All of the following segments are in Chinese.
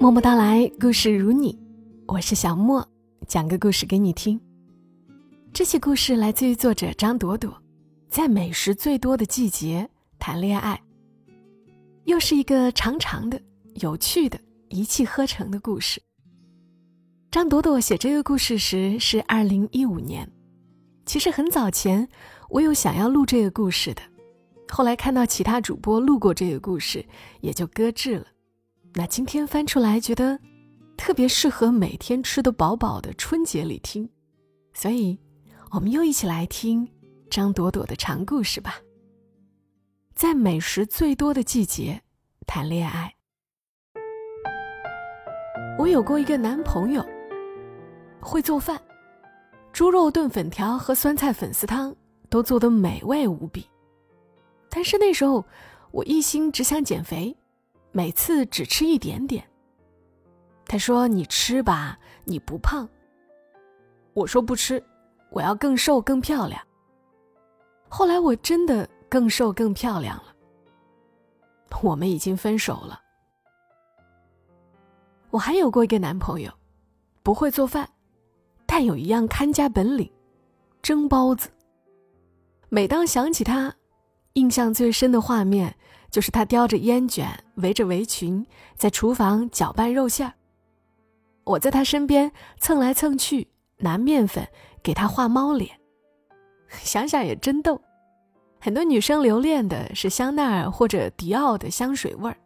默默到来，故事如你，我是小莫，讲个故事给你听。这些故事来自于作者张朵朵，在美食最多的季节谈恋爱，又是一个长长的、有趣的、一气呵成的故事。张朵朵写这个故事时是二零一五年，其实很早前我有想要录这个故事的，后来看到其他主播录过这个故事，也就搁置了。那今天翻出来，觉得特别适合每天吃得饱饱的春节里听，所以我们又一起来听张朵朵的长故事吧。在美食最多的季节谈恋爱，我有过一个男朋友，会做饭，猪肉炖粉条和酸菜粉丝汤都做得美味无比，但是那时候我一心只想减肥。每次只吃一点点。他说：“你吃吧，你不胖。”我说：“不吃，我要更瘦更漂亮。”后来我真的更瘦更漂亮了。我们已经分手了。我还有过一个男朋友，不会做饭，但有一样看家本领——蒸包子。每当想起他，印象最深的画面。就是他叼着烟卷，围着围裙，在厨房搅拌肉馅儿。我在他身边蹭来蹭去，拿面粉给他画猫脸。想想也真逗。很多女生留恋的是香奈儿或者迪奥的香水味儿，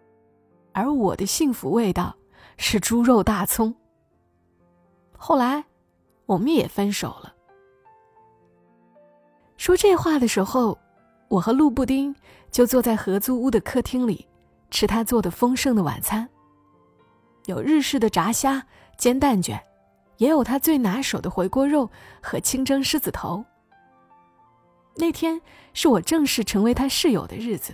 而我的幸福味道是猪肉大葱。后来，我们也分手了。说这话的时候。我和陆布丁就坐在合租屋的客厅里，吃他做的丰盛的晚餐。有日式的炸虾、煎蛋卷，也有他最拿手的回锅肉和清蒸狮子头。那天是我正式成为他室友的日子。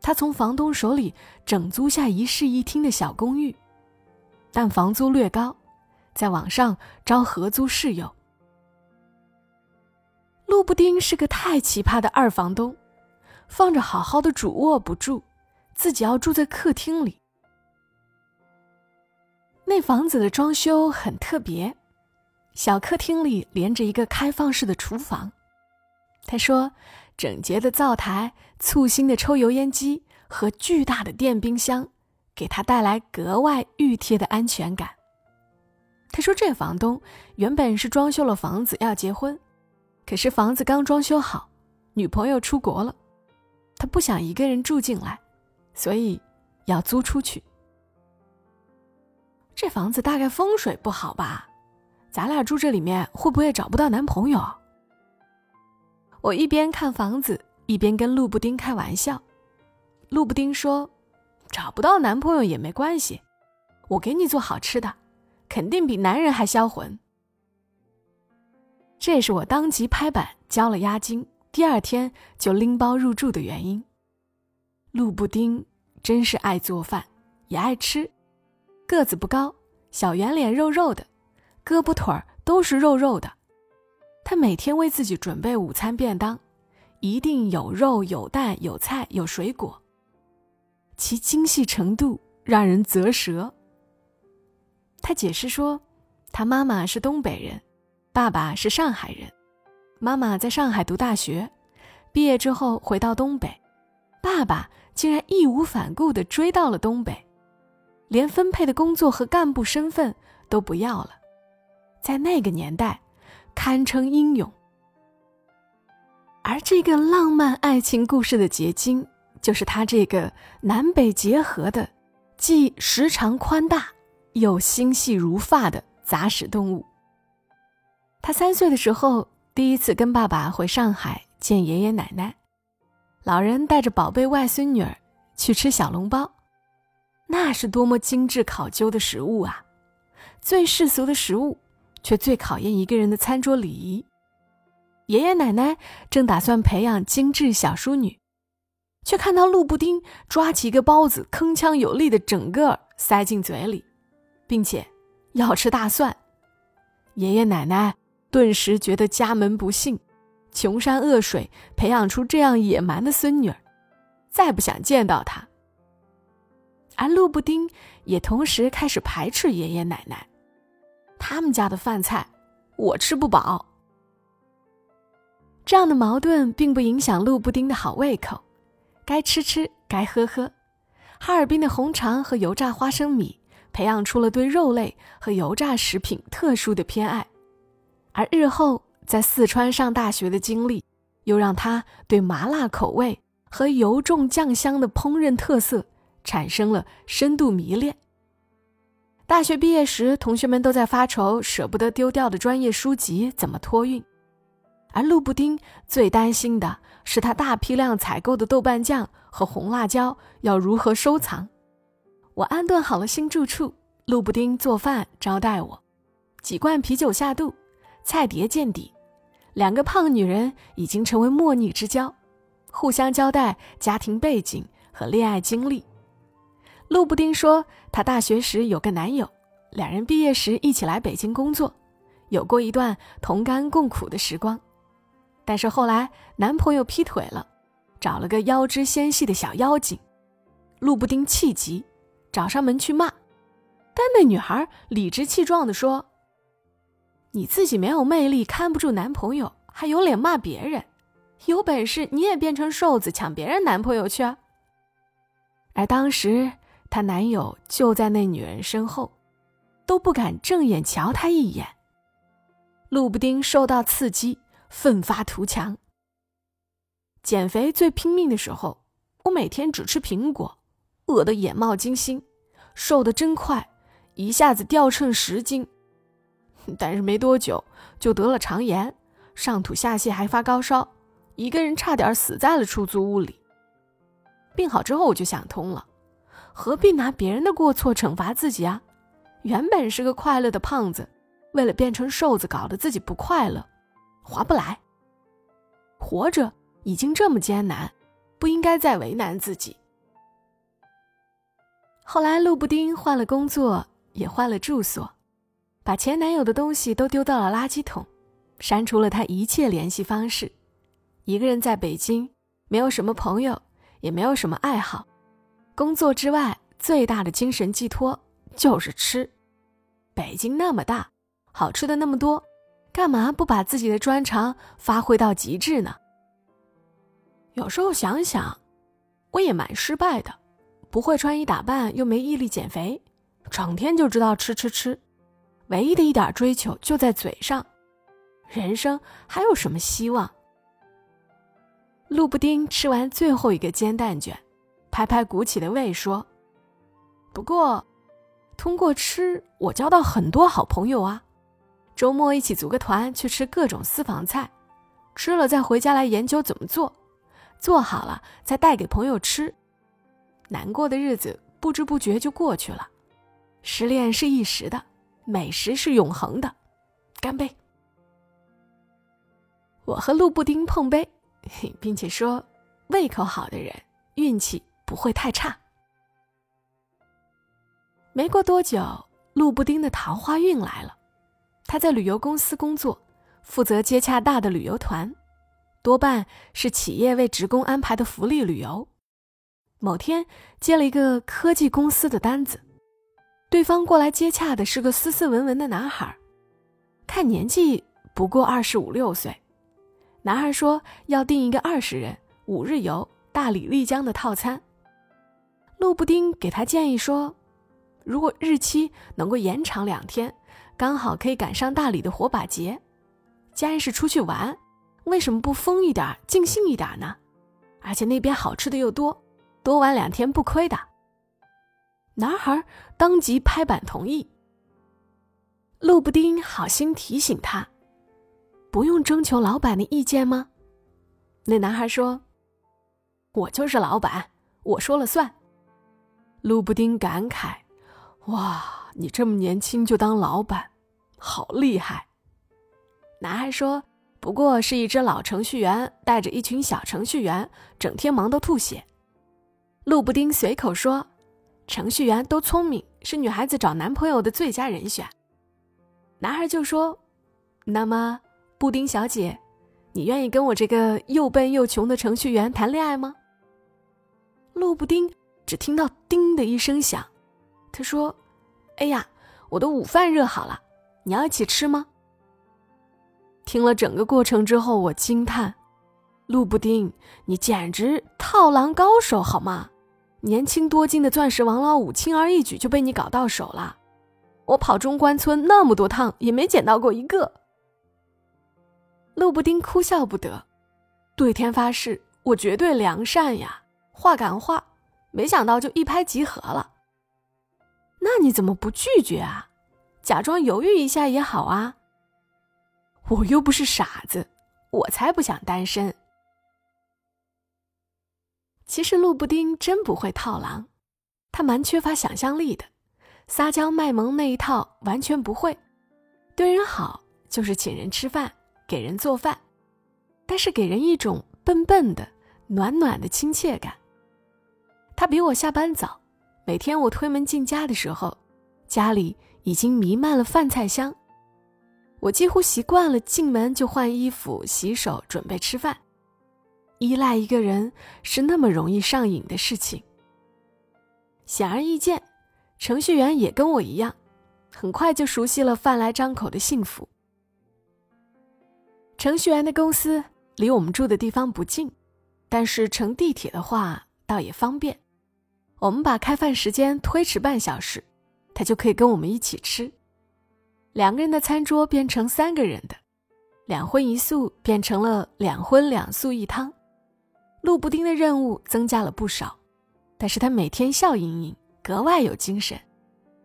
他从房东手里整租下一室一厅的小公寓，但房租略高，在网上招合租室友。陆布丁是个太奇葩的二房东，放着好好的主卧不住，自己要住在客厅里。那房子的装修很特别，小客厅里连着一个开放式的厨房。他说，整洁的灶台、簇新的抽油烟机和巨大的电冰箱，给他带来格外熨贴的安全感。他说，这房东原本是装修了房子要结婚。可是房子刚装修好，女朋友出国了，他不想一个人住进来，所以要租出去。这房子大概风水不好吧？咱俩住这里面会不会找不到男朋友？我一边看房子，一边跟陆布丁开玩笑。陆布丁说：“找不到男朋友也没关系，我给你做好吃的，肯定比男人还销魂。”这是我当即拍板交了押金，第二天就拎包入住的原因。陆布丁真是爱做饭，也爱吃，个子不高，小圆脸，肉肉的，胳膊腿儿都是肉肉的。他每天为自己准备午餐便当，一定有肉、有蛋、有菜、有水果，其精细程度让人啧舌。他解释说，他妈妈是东北人。爸爸是上海人，妈妈在上海读大学，毕业之后回到东北，爸爸竟然义无反顾地追到了东北，连分配的工作和干部身份都不要了，在那个年代，堪称英勇。而这个浪漫爱情故事的结晶，就是他这个南北结合的，既时长宽大又心细如发的杂食动物。他三岁的时候，第一次跟爸爸回上海见爷爷奶奶，老人带着宝贝外孙女儿去吃小笼包，那是多么精致考究的食物啊！最世俗的食物，却最考验一个人的餐桌礼仪。爷爷奶奶正打算培养精致小淑女，却看到陆布丁抓起一个包子，铿锵有力的整个塞进嘴里，并且要吃大蒜。爷爷奶奶。顿时觉得家门不幸，穷山恶水培养出这样野蛮的孙女儿，再不想见到她。而鹿布丁也同时开始排斥爷爷奶奶，他们家的饭菜我吃不饱。这样的矛盾并不影响鹿布丁的好胃口，该吃吃，该喝喝。哈尔滨的红肠和油炸花生米培养出了对肉类和油炸食品特殊的偏爱，而日后在四川上大学的经历，又让他对麻辣口味和油重酱香的烹饪特色产生了深度迷恋。大学毕业时，同学们都在发愁舍不得丢掉的专业书籍怎么托运，而陆布丁最担心的是他大批量采购的豆瓣酱和红辣椒要如何收藏。我安顿好了新住处，陆布丁做饭招待我，几罐啤酒下肚，菜碟见底，两个胖女人已经成为莫逆之交，互相交代家庭背景和恋爱经历。陆布丁说，她大学时有个男友，两人毕业时一起来北京工作，有过一段同甘共苦的时光。但是后来男朋友劈腿了，找了个腰肢纤细的小妖精。陆布丁气急，找上门去骂，但那女孩理直气壮地说：“你自己没有魅力，看不住男朋友，还有脸骂别人？有本事你也变成瘦子，抢别人男朋友去啊！”而当时。她男友就在那女人身后，都不敢正眼瞧她一眼。鹿布丁受到刺激，奋发图强。减肥最拼命的时候，我每天只吃苹果，饿得眼冒金星，瘦得真快，一下子掉秤十斤。但是没多久就得了肠炎，上吐下泻还发高烧，一个人差点死在了出租屋里。病好之后，我就想通了。何必拿别人的过错惩罚自己啊？原本是个快乐的胖子，为了变成瘦子，搞得自己不快乐，划不来。活着已经这么艰难，不应该再为难自己。后来，鹿布丁换了工作，也换了住所，把前男友的东西都丢到了垃圾桶，删除了他一切联系方式。一个人在北京，没有什么朋友，也没有什么爱好。工作之外，最大的精神寄托就是吃。北京那么大，好吃的那么多，干嘛不把自己的专长发挥到极致呢？有时候想想，我也蛮失败的，不会穿衣打扮，又没毅力减肥，整天就知道吃吃吃，唯一的一点追求就在嘴上，人生还有什么希望？鹿布丁吃完最后一个煎蛋卷。拍拍鼓起的胃说：“不过，通过吃，我交到很多好朋友啊。周末一起组个团去吃各种私房菜，吃了再回家来研究怎么做，做好了再带给朋友吃。难过的日子不知不觉就过去了。失恋是一时的，美食是永恒的。干杯！我和鹿布丁碰杯，并且说：胃口好的人，运气。”不会太差。没过多久，鹿布丁的桃花运来了。他在旅游公司工作，负责接洽大的旅游团，多半是企业为职工安排的福利旅游。某天接了一个科技公司的单子，对方过来接洽的是个斯斯文文的男孩，看年纪不过二十五六岁。男孩说要订一个二十人五日游大理丽江的套餐。陆布丁给他建议说：“如果日期能够延长两天，刚好可以赶上大理的火把节。既然是出去玩，为什么不疯一点、尽兴一点呢？而且那边好吃的又多，多玩两天不亏的。”男孩当即拍板同意。鹿布丁好心提醒他：“不用征求老板的意见吗？”那男孩说：“我就是老板，我说了算。”鹿布丁感慨：“哇，你这么年轻就当老板，好厉害！”男孩说：“不过是一只老程序员带着一群小程序员，整天忙得吐血。”鹿布丁随口说：“程序员都聪明，是女孩子找男朋友的最佳人选。”男孩就说：“那么，布丁小姐，你愿意跟我这个又笨又穷的程序员谈恋爱吗？”鹿布丁。只听到“叮”的一声响。他说：“哎呀，我的午饭热好了，你要一起吃吗？”听了整个过程之后，我惊叹：“陆布丁，你简直套狼高手好吗？年轻多金的钻石王老五，轻而易举就被你搞到手了。我跑中关村那么多趟，也没捡到过一个。”陆布丁哭笑不得，对天发誓：“我绝对良善呀，话赶话。”没想到就一拍即合了。那你怎么不拒绝啊？假装犹豫一下也好啊。我又不是傻子，我才不想单身。其实陆布丁真不会套狼，他蛮缺乏想象力的，撒娇卖萌那一套完全不会。对人好就是请人吃饭，给人做饭，但是给人一种笨笨的、暖暖的亲切感。他比我下班早，每天我推门进家的时候，家里已经弥漫了饭菜香。我几乎习惯了进门就换衣服、洗手、准备吃饭。依赖一个人是那么容易上瘾的事情。显而易见，程序员也跟我一样，很快就熟悉了饭来张口的幸福。程序员的公司离我们住的地方不近，但是乘地铁的话倒也方便。我们把开饭时间推迟半小时，他就可以跟我们一起吃。两个人的餐桌变成三个人的，两荤一素变成了两荤两素一汤。陆布丁的任务增加了不少，但是他每天笑盈盈，格外有精神，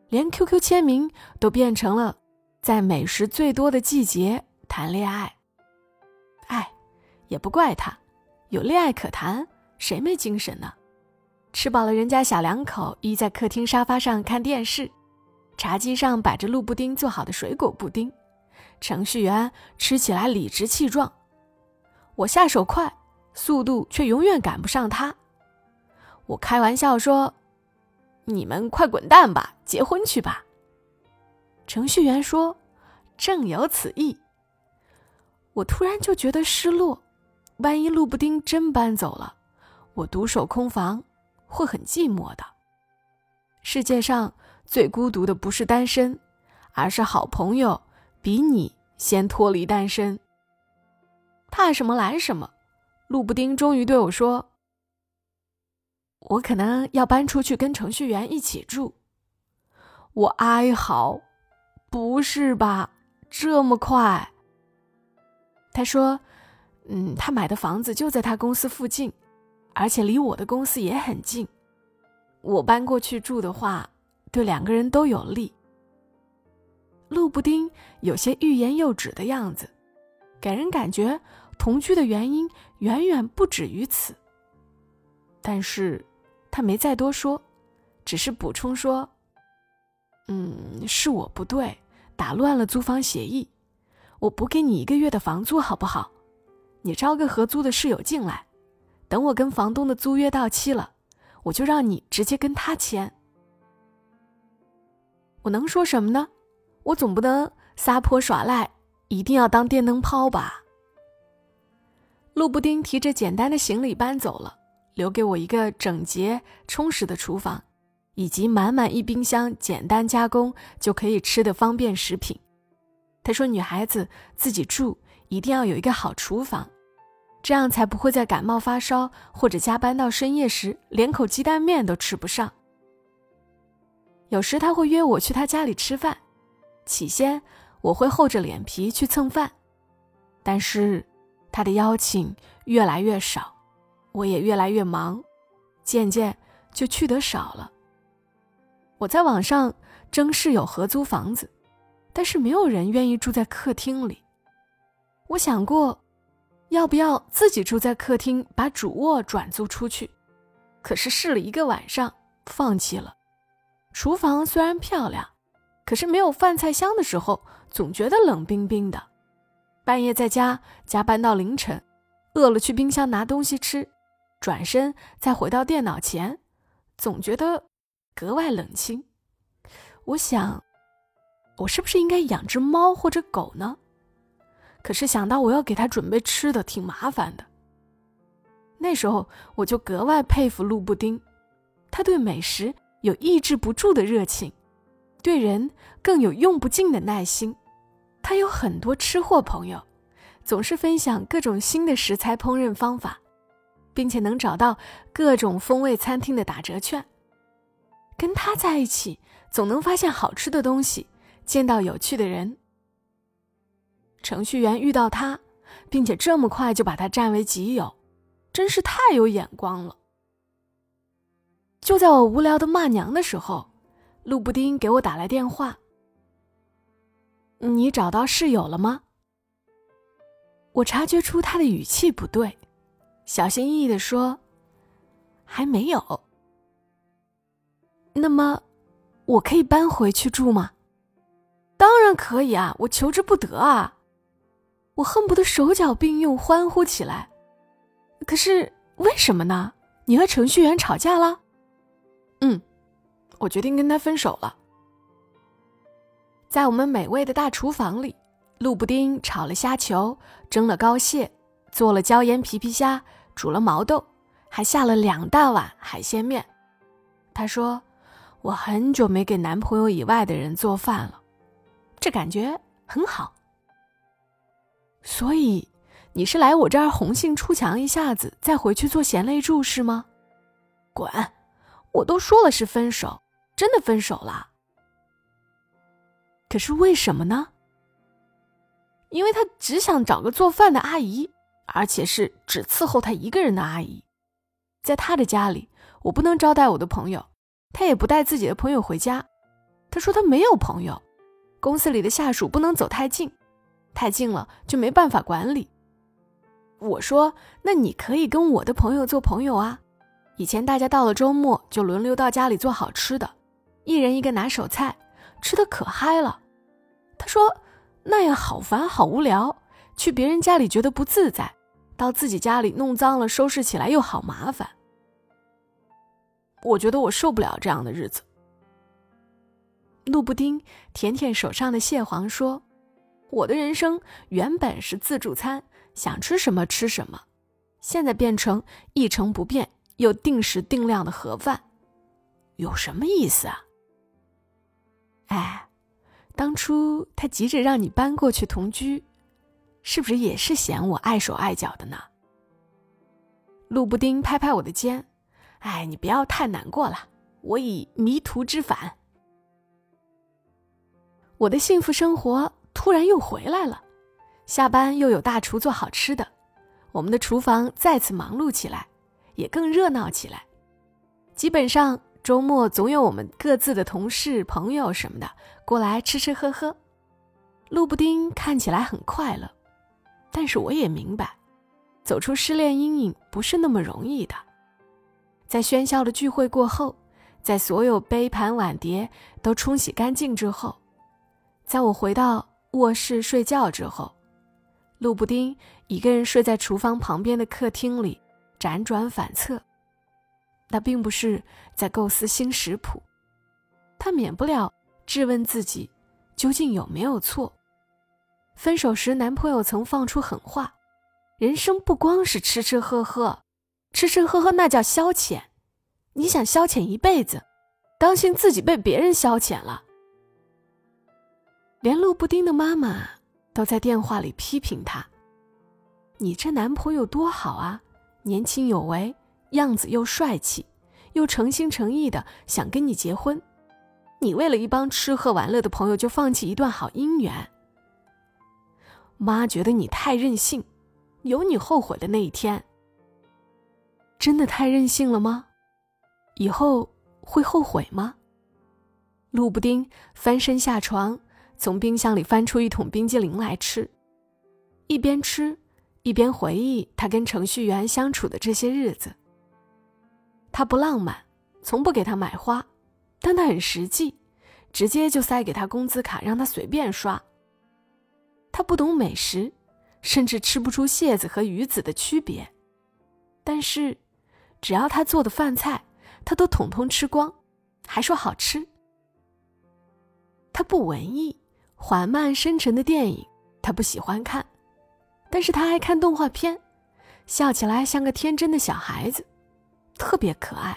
连 QQ 签名都变成了在美食最多的季节谈恋爱。哎，也不怪他，有恋爱可谈，谁没精神呢？吃饱了，人家小两口依在客厅沙发上看电视。茶几上摆着陆布丁做好的水果布丁，程序员吃起来理直气壮。我下手快，速度却永远赶不上他。我开玩笑说：“你们快滚蛋吧，结婚去吧。”程序员说：“正有此意。”我突然就觉得失落，万一陆布丁真搬走了，我独守空房会很寂寞的。世界上。最孤独的不是单身，而是好朋友比你先脱离单身。怕什么来什么，陆布丁终于对我说：“我可能要搬出去跟程序员一起住。”我哀嚎：“不是吧，这么快？”他说：“嗯，他买的房子就在他公司附近，而且离我的公司也很近。我搬过去住的话。”对两个人都有利。陆布丁有些欲言又止的样子，给人感觉同居的原因远远不止于此。但是，他没再多说，只是补充说：“嗯，是我不对，打乱了租房协议。我补给你一个月的房租，好不好？你招个合租的室友进来，等我跟房东的租约到期了，我就让你直接跟他签。”我能说什么呢？我总不能撒泼耍赖，一定要当电灯泡吧。陆布丁提着简单的行李搬走了，留给我一个整洁充实的厨房，以及满满一冰箱简单加工就可以吃的方便食品。他说：“女孩子自己住一定要有一个好厨房，这样才不会在感冒发烧或者加班到深夜时连口鸡蛋面都吃不上。”有时他会约我去他家里吃饭，起先我会厚着脸皮去蹭饭，但是他的邀请越来越少，我也越来越忙，渐渐就去得少了。我在网上征室友合租房子，但是没有人愿意住在客厅里。我想过，要不要自己住在客厅，把主卧转租出去，可是试了一个晚上，放弃了。厨房虽然漂亮，可是没有饭菜香的时候，总觉得冷冰冰的。半夜在家加班到凌晨，饿了去冰箱拿东西吃，转身再回到电脑前，总觉得格外冷清。我想，我是不是应该养只猫或者狗呢？可是想到我要给它准备吃的，挺麻烦的。那时候我就格外佩服陆布丁。他对美食有抑制不住的热情，对人更有用不尽的耐心。他有很多吃货朋友，总是分享各种新的食材烹饪方法，并且能找到各种风味餐厅的打折券。跟他在一起，总能发现好吃的东西，见到有趣的人。程序员遇到他，并且这么快就把他占为己有，真是太有眼光了。就在我无聊的骂娘的时候，路布丁给我打来电话。你找到室友了吗？我察觉出他的语气不对，小心翼翼的说：“还没有。”那么，我可以搬回去住吗？当然可以啊，我求之不得啊！我恨不得手脚并用欢呼起来。可是为什么呢？你和程序员吵架了？嗯，我决定跟他分手了。在我们美味的大厨房里，路布丁炒了虾球，蒸了膏蟹，做了椒盐皮皮虾，煮了毛豆，还下了两大碗海鲜面。他说：“我很久没给男朋友以外的人做饭了，这感觉很好。”所以，你是来我这儿红杏出墙一下子，再回去做贤内助是吗？滚！我都说了是分手，真的分手了。可是为什么呢？因为他只想找个做饭的阿姨，而且是只伺候他一个人的阿姨。在他的家里，我不能招待我的朋友，他也不带自己的朋友回家。他说他没有朋友，公司里的下属不能走太近，太近了就没办法管理。我说，那你可以跟我的朋友做朋友啊。以前大家到了周末就轮流到家里做好吃的，一人一个拿手菜。吃的可嗨了，他说：“那样好烦，好无聊。去别人家里觉得不自在，到自己家里弄脏了，收拾起来又好麻烦。”我觉得我受不了这样的日子。路布丁舔舔手上的蟹黄说：“我的人生原本是自助餐，想吃什么吃什么，现在变成一成不变又定时定量的盒饭，有什么意思啊？”哎，当初他急着让你搬过去同居，是不是也是嫌我碍手碍脚的呢？路布丁拍拍我的肩，哎，你不要太难过了，我已迷途知返。我的幸福生活突然又回来了，下班又有大厨做好吃的，我们的厨房再次忙碌起来，也更热闹起来，基本上。周末总有我们各自的同事、朋友什么的过来吃吃喝喝。陆布丁看起来很快乐，但是我也明白，走出失恋阴影不是那么容易的。在喧嚣的聚会过后，在所有杯盘碗碟都冲洗干净之后，在我回到卧室睡觉之后，陆布丁一个人睡在厨房旁边的客厅里，辗转反侧。那并不是在构思新食谱，他免不了质问自己，究竟有没有错？分手时，男朋友曾放出狠话：“人生不光是吃吃喝喝，吃吃喝喝那叫消遣。你想消遣一辈子，当心自己被别人消遣了。”连路布丁的妈妈都在电话里批评他：“你这男朋友多好啊，年轻有为。”样子又帅气，又诚心诚意的想跟你结婚，你为了一帮吃喝玩乐的朋友就放弃一段好姻缘。妈觉得你太任性，有你后悔的那一天。真的太任性了吗？以后会后悔吗？路布丁翻身下床，从冰箱里翻出一桶冰激凌来吃，一边吃一边回忆他跟程序员相处的这些日子。他不浪漫，从不给他买花，但他很实际，直接就塞给他工资卡，让他随便刷。他不懂美食，甚至吃不出蟹子和鱼子的区别，但是，只要他做的饭菜，他都统统吃光，还说好吃。他不文艺，缓慢深沉的电影他不喜欢看，但是他爱看动画片，笑起来像个天真的小孩子。特别可爱。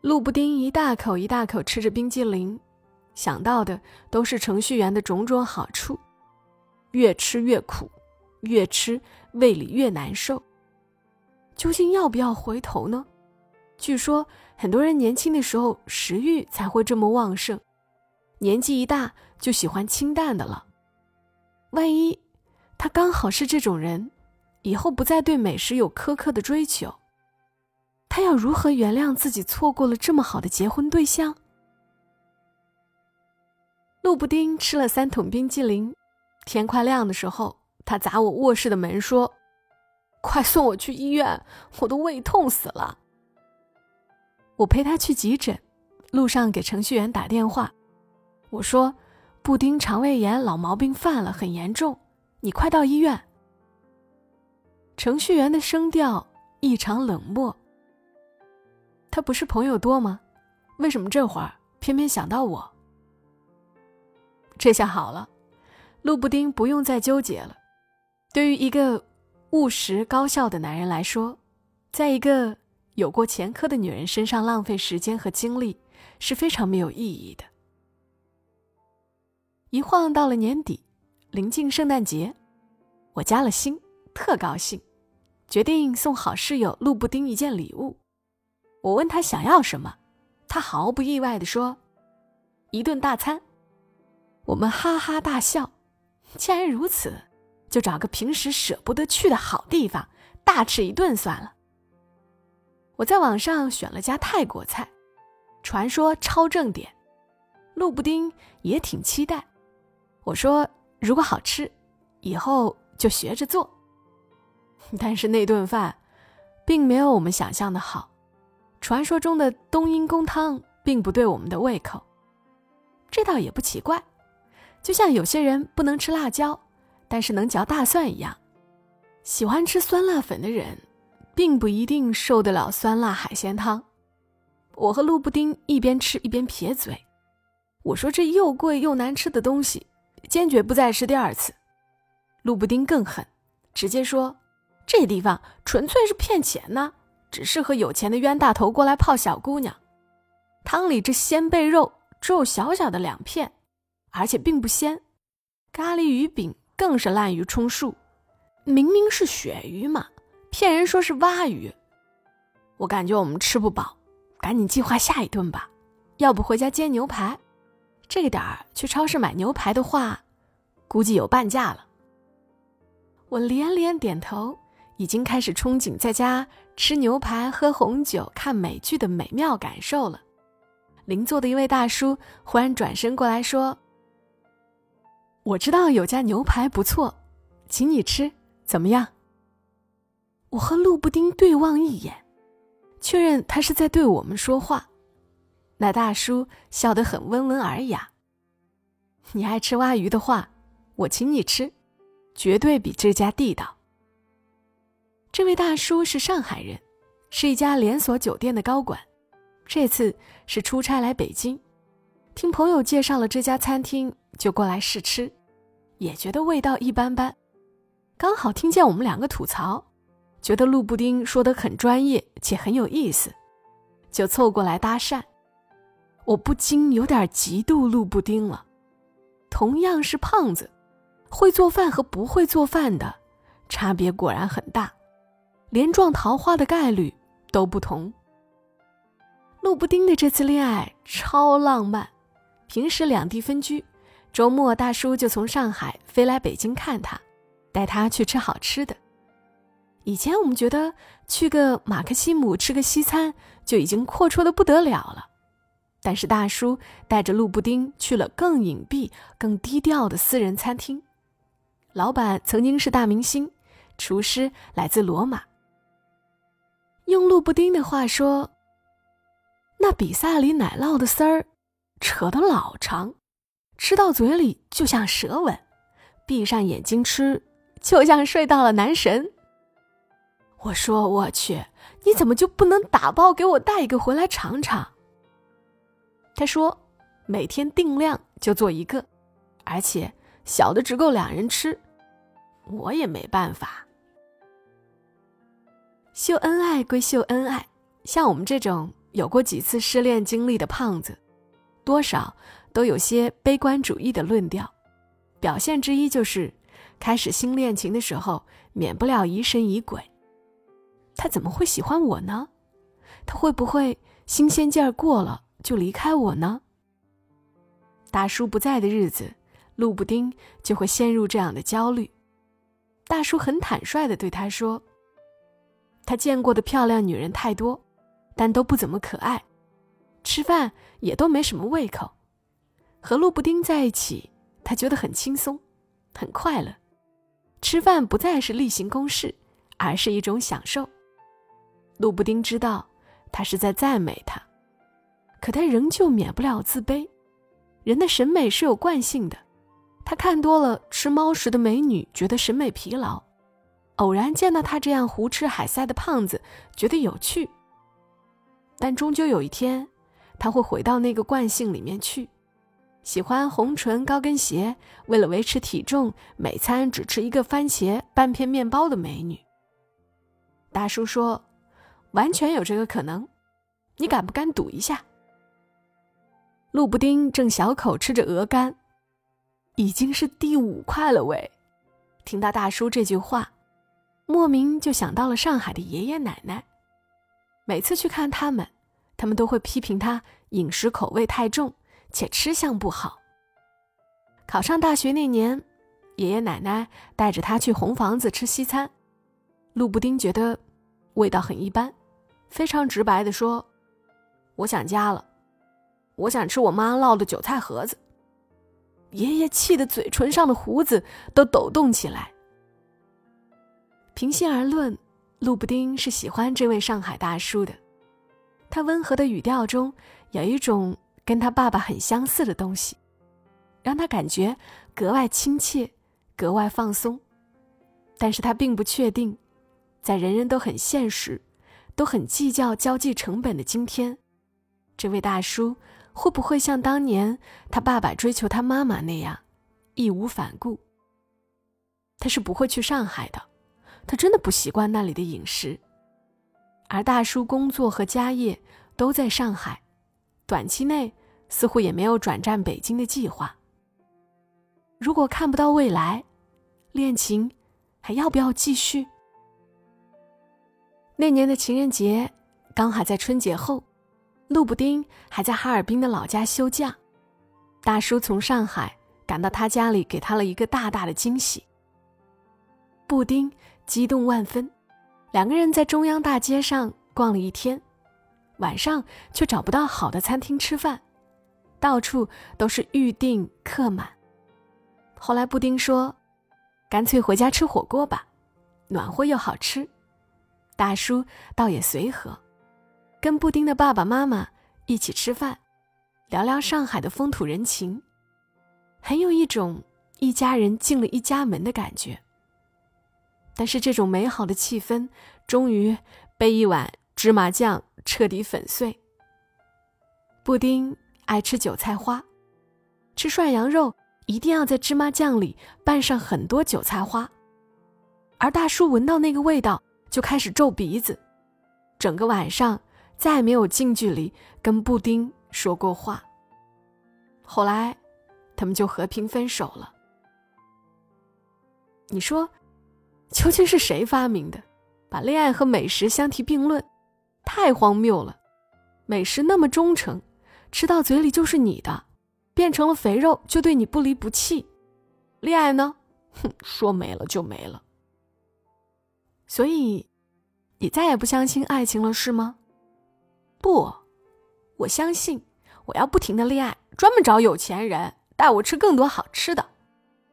陆布丁一大口一大口吃着冰激凌，想到的都是程序员的种种好处，越吃越苦，越吃胃里越难受。究竟要不要回头呢？据说很多人年轻的时候食欲才会这么旺盛，年纪一大就喜欢清淡的了。万一他刚好是这种人，以后不再对美食有苛刻的追求。他要如何原谅自己错过了这么好的结婚对象？陆布丁吃了三桶冰激凌，天快亮的时候，他砸我卧室的门说：“快送我去医院，我都胃痛死了。”我陪他去急诊，路上给程序员打电话，我说：“布丁肠胃炎老毛病犯了，很严重，你快到医院。”程序员的声调异常冷漠。他不是朋友多吗？为什么这会儿偏偏想到我？这下好了，陆布丁不用再纠结了。对于一个务实高效的男人来说，在一个有过前科的女人身上浪费时间和精力是非常没有意义的。一晃到了年底，临近圣诞节，我加了薪，特高兴，决定送好室友陆布丁一件礼物。我问他想要什么，他毫不意外地说：“一顿大餐。”我们哈哈大笑。既然如此，就找个平时舍不得去的好地方，大吃一顿算了。我在网上选了家泰国菜，传说超正点。陆布丁也挺期待。我说：“如果好吃，以后就学着做。”但是那顿饭，并没有我们想象的好。传说中的冬阴功汤并不对我们的胃口，这倒也不奇怪。就像有些人不能吃辣椒，但是能嚼大蒜一样，喜欢吃酸辣粉的人，并不一定受得了酸辣海鲜汤。我和陆布丁一边吃一边撇嘴，我说：“这又贵又难吃的东西，坚决不再吃第二次。”陆布丁更狠，直接说：“这地方纯粹是骗钱呢。”只适合有钱的冤大头过来泡小姑娘。汤里这鲜贝肉只有小小的两片，而且并不鲜。咖喱鱼饼更是滥竽充数，明明是鳕鱼嘛，骗人说是蛙鱼。我感觉我们吃不饱，赶紧计划下一顿吧。要不回家煎牛排？这个点儿去超市买牛排的话，估计有半价了。我连连点头。已经开始憧憬在家吃牛排、喝红酒、看美剧的美妙感受了。邻座的一位大叔忽然转身过来说：“我知道有家牛排不错，请你吃，怎么样？”我和陆布丁对望一眼，确认他是在对我们说话。那大叔笑得很温文尔雅：“你爱吃蛙鱼的话，我请你吃，绝对比这家地道。”这位大叔是上海人，是一家连锁酒店的高管，这次是出差来北京，听朋友介绍了这家餐厅，就过来试吃，也觉得味道一般般。刚好听见我们两个吐槽，觉得陆布丁说的很专业且很有意思，就凑过来搭讪。我不禁有点嫉妒陆布丁了。同样是胖子，会做饭和不会做饭的差别果然很大。连撞桃花的概率都不同。陆布丁的这次恋爱超浪漫，平时两地分居，周末大叔就从上海飞来北京看他，带他去吃好吃的。以前我们觉得去个马克西姆吃个西餐就已经阔绰的不得了了，但是大叔带着陆布丁去了更隐蔽、更低调的私人餐厅，老板曾经是大明星，厨师来自罗马。用陆布丁的话说，那比萨里奶酪的丝儿扯得老长，吃到嘴里就像舌吻，闭上眼睛吃就像睡到了男神。我说我去，你怎么就不能打包给我带一个回来尝尝？他说每天定量就做一个，而且小的只够两人吃，我也没办法。秀恩爱归秀恩爱，像我们这种有过几次失恋经历的胖子，多少都有些悲观主义的论调。表现之一就是，开始新恋情的时候，免不了疑神疑鬼。他怎么会喜欢我呢？他会不会新鲜劲儿过了就离开我呢？大叔不在的日子，路布丁就会陷入这样的焦虑。大叔很坦率的对他说：“他见过的漂亮女人太多，但都不怎么可爱，吃饭也都没什么胃口。和路布丁在一起，他觉得很轻松，很快乐。吃饭不再是例行公事，而是一种享受。”路布丁知道，他是在赞美他，可他仍旧免不了自卑。人的审美是有惯性的，他看多了吃猫食的美女，觉得审美疲劳；偶然见到他这样胡吃海塞的胖子，觉得有趣。但终究有一天，他会回到那个惯性里面去，喜欢红唇高跟鞋，为了维持体重，每餐只吃一个番茄半片面包的美女。大叔说。完全有这个可能，你敢不敢赌一下？路布丁正小口吃着鹅肝，已经是第五块了喂！听到大叔这句话，莫名就想到了上海的爷爷奶奶。每次去看他们，他们都会批评他饮食口味太重，且吃相不好。考上大学那年，爷爷奶奶带着他去红房子吃西餐，陆布丁觉得味道很一般。非常直白的说：“我想家了，我想吃我妈烙的韭菜盒子。”爷爷气得嘴唇上的胡子都抖动起来。平心而论，路布丁是喜欢这位上海大叔的。他温和的语调中有一种跟他爸爸很相似的东西，让他感觉格外亲切，格外放松。但是他并不确定，在人人都很现实。都很计较交际成本的今天，这位大叔会不会像当年他爸爸追求他妈妈那样义无反顾？他是不会去上海的，他真的不习惯那里的饮食。而大叔工作和家业都在上海，短期内似乎也没有转战北京的计划。如果看不到未来，恋情还要不要继续？那年的情人节，刚好在春节后，陆布丁还在哈尔滨的老家休假。大叔从上海赶到他家里，给他了一个大大的惊喜。布丁激动万分，两个人在中央大街上逛了一天，晚上却找不到好的餐厅吃饭，到处都是预定客满。后来布丁说：“干脆回家吃火锅吧，暖和又好吃。”大叔倒也随和，跟布丁的爸爸妈妈一起吃饭，聊聊上海的风土人情，很有一种一家人进了一家门的感觉。但是这种美好的气氛，终于被一碗芝麻酱彻底粉碎。布丁爱吃韭菜花，吃涮羊肉一定要在芝麻酱里拌上很多韭菜花，而大叔闻到那个味道。就开始皱鼻子，整个晚上再也没有近距离跟布丁说过话。后来，他们就和平分手了。你说，究竟是谁发明的，把恋爱和美食相提并论？太荒谬了！美食那么忠诚，吃到嘴里就是你的，变成了肥肉就对你不离不弃。恋爱呢？哼，说没了就没了。所以，你再也不相信爱情了，是吗？不，我相信，我要不停的恋爱，专门找有钱人带我吃更多好吃的，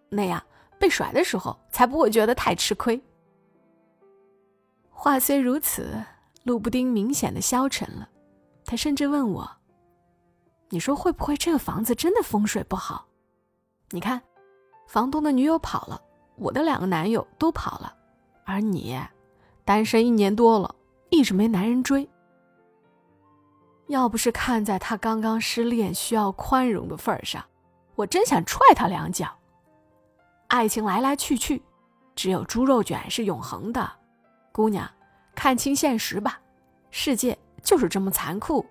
那样被甩的时候才不会觉得太吃亏。话虽如此，路布丁明显的消沉了，他甚至问我：“你说会不会这个房子真的风水不好？你看，房东的女友跑了，我的两个男友都跑了。”而你，单身一年多了，一直没男人追。要不是看在他刚刚失恋需要宽容的份儿上，我真想踹他两脚。爱情来来去去，只有猪肉卷是永恒的。姑娘，看清现实吧，世界就是这么残酷。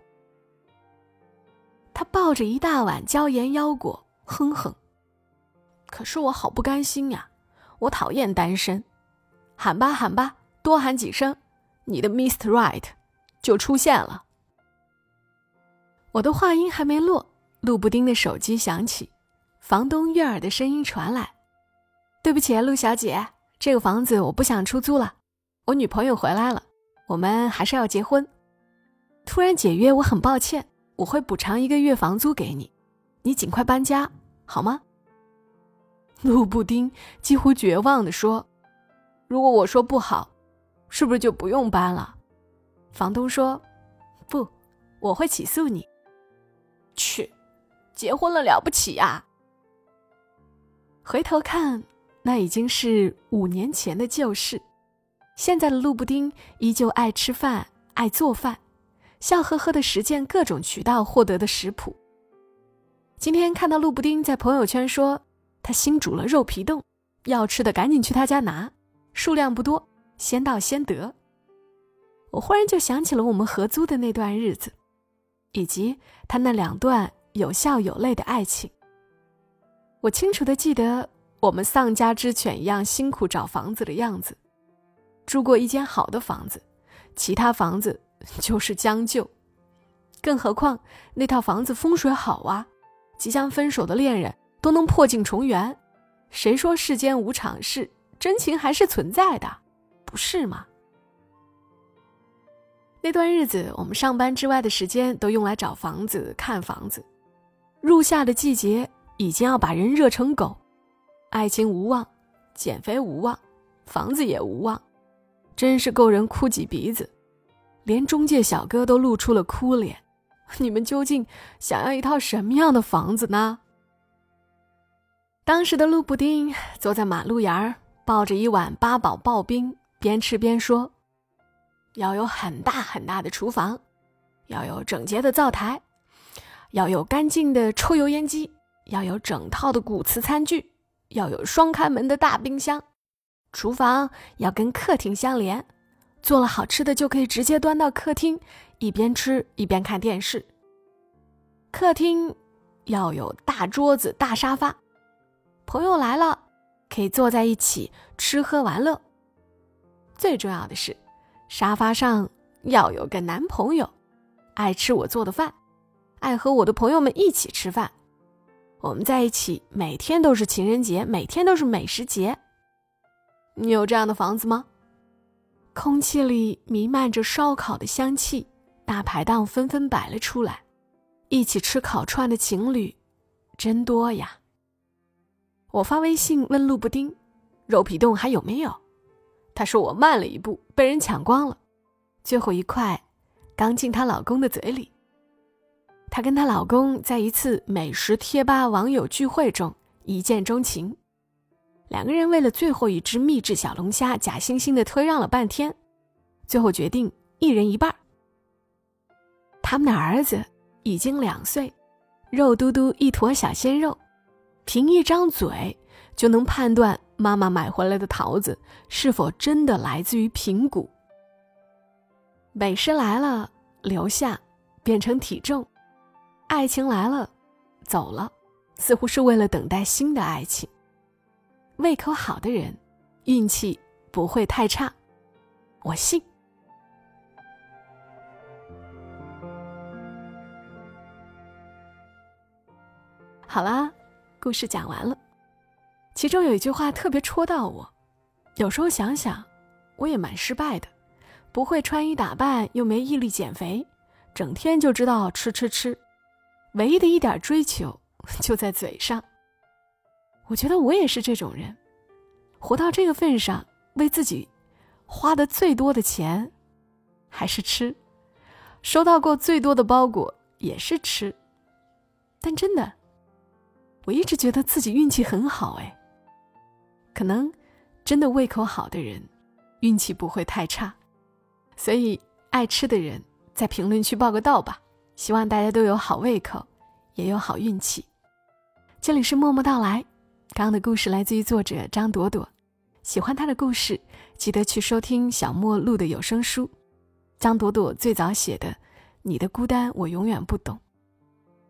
他抱着一大碗椒盐腰果，哼哼。可是我好不甘心呀，我讨厌单身。喊吧喊吧，多喊几声，你的 Mr. Right 就出现了。我的话音还没落，陆布丁的手机响起，房东悦耳的声音传来：“对不起，陆小姐，这个房子我不想出租了，我女朋友回来了，我们还是要结婚。突然解约，我很抱歉，我会补偿一个月房租给你，你尽快搬家好吗？” 陆布丁几乎绝望地说。如果我说不好，是不是就不用搬了？房东说：“不，我会起诉你。”去，结婚了了不起呀！回头看，那已经是五年前的旧事。现在的陆布丁依旧爱吃饭，爱做饭，笑呵呵的实践各种渠道获得的食谱。今天看到陆布丁在朋友圈说他新煮了肉皮冻，要吃的赶紧去他家拿。数量不多，先到先得。我忽然就想起了我们合租的那段日子，以及他那两段有笑有泪的爱情。我清楚的记得我们丧家之犬一样辛苦找房子的样子，住过一间好的房子，其他房子就是将就。更何况那套房子风水好啊，即将分手的恋人都能破镜重圆。谁说世间无常事？真情还是存在的，不是吗？那段日子，我们上班之外的时间都用来找房子、看房子。入夏的季节已经要把人热成狗，爱情无望，减肥无望，房子也无望，真是够人哭几鼻子。连中介小哥都露出了哭脸。你们究竟想要一套什么样的房子呢？当时的陆布丁坐在马路沿儿。抱着一碗八宝刨冰，边吃边说：“要有很大很大的厨房，要有整洁的灶台，要有干净的抽油烟机，要有整套的古瓷餐具，要有双开门的大冰箱。厨房要跟客厅相连，做了好吃的就可以直接端到客厅，一边吃一边看电视。客厅要有大桌子、大沙发，朋友来了。”可以坐在一起吃喝玩乐。最重要的是，沙发上要有个男朋友，爱吃我做的饭，爱和我的朋友们一起吃饭。我们在一起，每天都是情人节，每天都是美食节。你有这样的房子吗？空气里弥漫着烧烤的香气，大排档纷纷摆了出来，一起吃烤串的情侣真多呀。我发微信问路布丁：“肉皮冻还有没有？”他说：“我慢了一步，被人抢光了。”最后一块刚进她老公的嘴里。她跟她老公在一次美食贴吧网友聚会中一见钟情，两个人为了最后一只秘制小龙虾，假惺惺的推让了半天，最后决定一人一半。他们的儿子已经两岁，肉嘟嘟一坨小鲜肉。凭一张嘴就能判断妈妈买回来的桃子是否真的来自于平谷。美食来了，留下变成体重；爱情来了，走了，似乎是为了等待新的爱情。胃口好的人，运气不会太差，我信。好啦。故事讲完了，其中有一句话特别戳到我。有时候想想，我也蛮失败的，不会穿衣打扮，又没毅力减肥，整天就知道吃吃吃，唯一的一点追求就在嘴上。我觉得我也是这种人，活到这个份上，为自己花的最多的钱还是吃，收到过最多的包裹也是吃，但真的。我一直觉得自己运气很好，哎，可能真的胃口好的人，运气不会太差。所以爱吃的人在评论区报个到吧，希望大家都有好胃口，也有好运气。这里是默默到来，刚刚的故事来自于作者张朵朵，喜欢她的故事，记得去收听小莫录的有声书。张朵朵最早写的《你的孤单我永远不懂。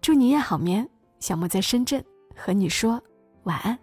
祝你夜好眠，小莫在深圳和你说晚安。